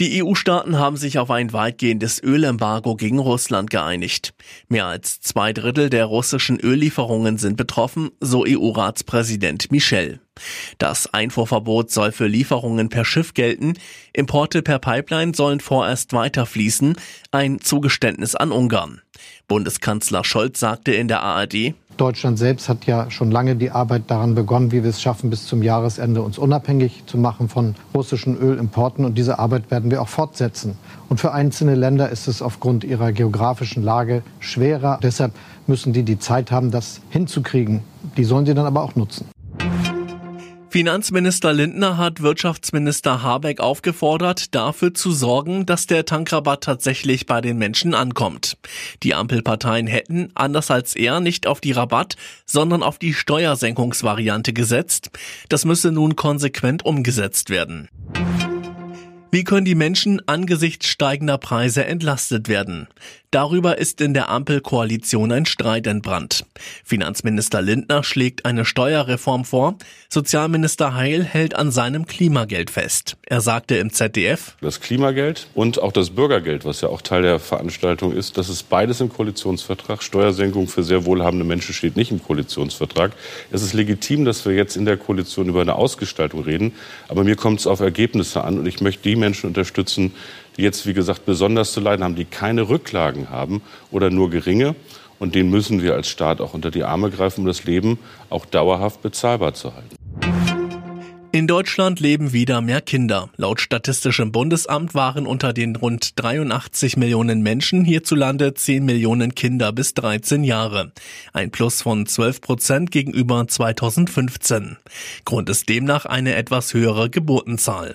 Die EU-Staaten haben sich auf ein weitgehendes Ölembargo gegen Russland geeinigt. Mehr als zwei Drittel der russischen Öllieferungen sind betroffen, so EU-Ratspräsident Michel. Das Einfuhrverbot soll für Lieferungen per Schiff gelten, Importe per Pipeline sollen vorerst weiterfließen, ein Zugeständnis an Ungarn. Bundeskanzler Scholz sagte in der ARD, Deutschland selbst hat ja schon lange die Arbeit daran begonnen, wie wir es schaffen, bis zum Jahresende uns unabhängig zu machen von russischen Ölimporten. Und diese Arbeit werden wir auch fortsetzen. Und für einzelne Länder ist es aufgrund ihrer geografischen Lage schwerer. Deshalb müssen die die Zeit haben, das hinzukriegen. Die sollen sie dann aber auch nutzen. Finanzminister Lindner hat Wirtschaftsminister Habeck aufgefordert, dafür zu sorgen, dass der Tankrabatt tatsächlich bei den Menschen ankommt. Die Ampelparteien hätten, anders als er, nicht auf die Rabatt, sondern auf die Steuersenkungsvariante gesetzt. Das müsse nun konsequent umgesetzt werden. Wie können die Menschen angesichts steigender Preise entlastet werden? Darüber ist in der Ampelkoalition ein Streit entbrannt. Finanzminister Lindner schlägt eine Steuerreform vor. Sozialminister Heil hält an seinem Klimageld fest. Er sagte im ZDF, Das Klimageld und auch das Bürgergeld, was ja auch Teil der Veranstaltung ist, das ist beides im Koalitionsvertrag. Steuersenkung für sehr wohlhabende Menschen steht nicht im Koalitionsvertrag. Es ist legitim, dass wir jetzt in der Koalition über eine Ausgestaltung reden. Aber mir kommt es auf Ergebnisse an und ich möchte die Menschen unterstützen, die jetzt, wie gesagt, besonders zu leiden haben, die keine Rücklagen haben oder nur geringe. Und denen müssen wir als Staat auch unter die Arme greifen, um das Leben auch dauerhaft bezahlbar zu halten. In Deutschland leben wieder mehr Kinder. Laut Statistischem Bundesamt waren unter den rund 83 Millionen Menschen hierzulande 10 Millionen Kinder bis 13 Jahre. Ein Plus von 12 Prozent gegenüber 2015. Grund ist demnach eine etwas höhere Geburtenzahl.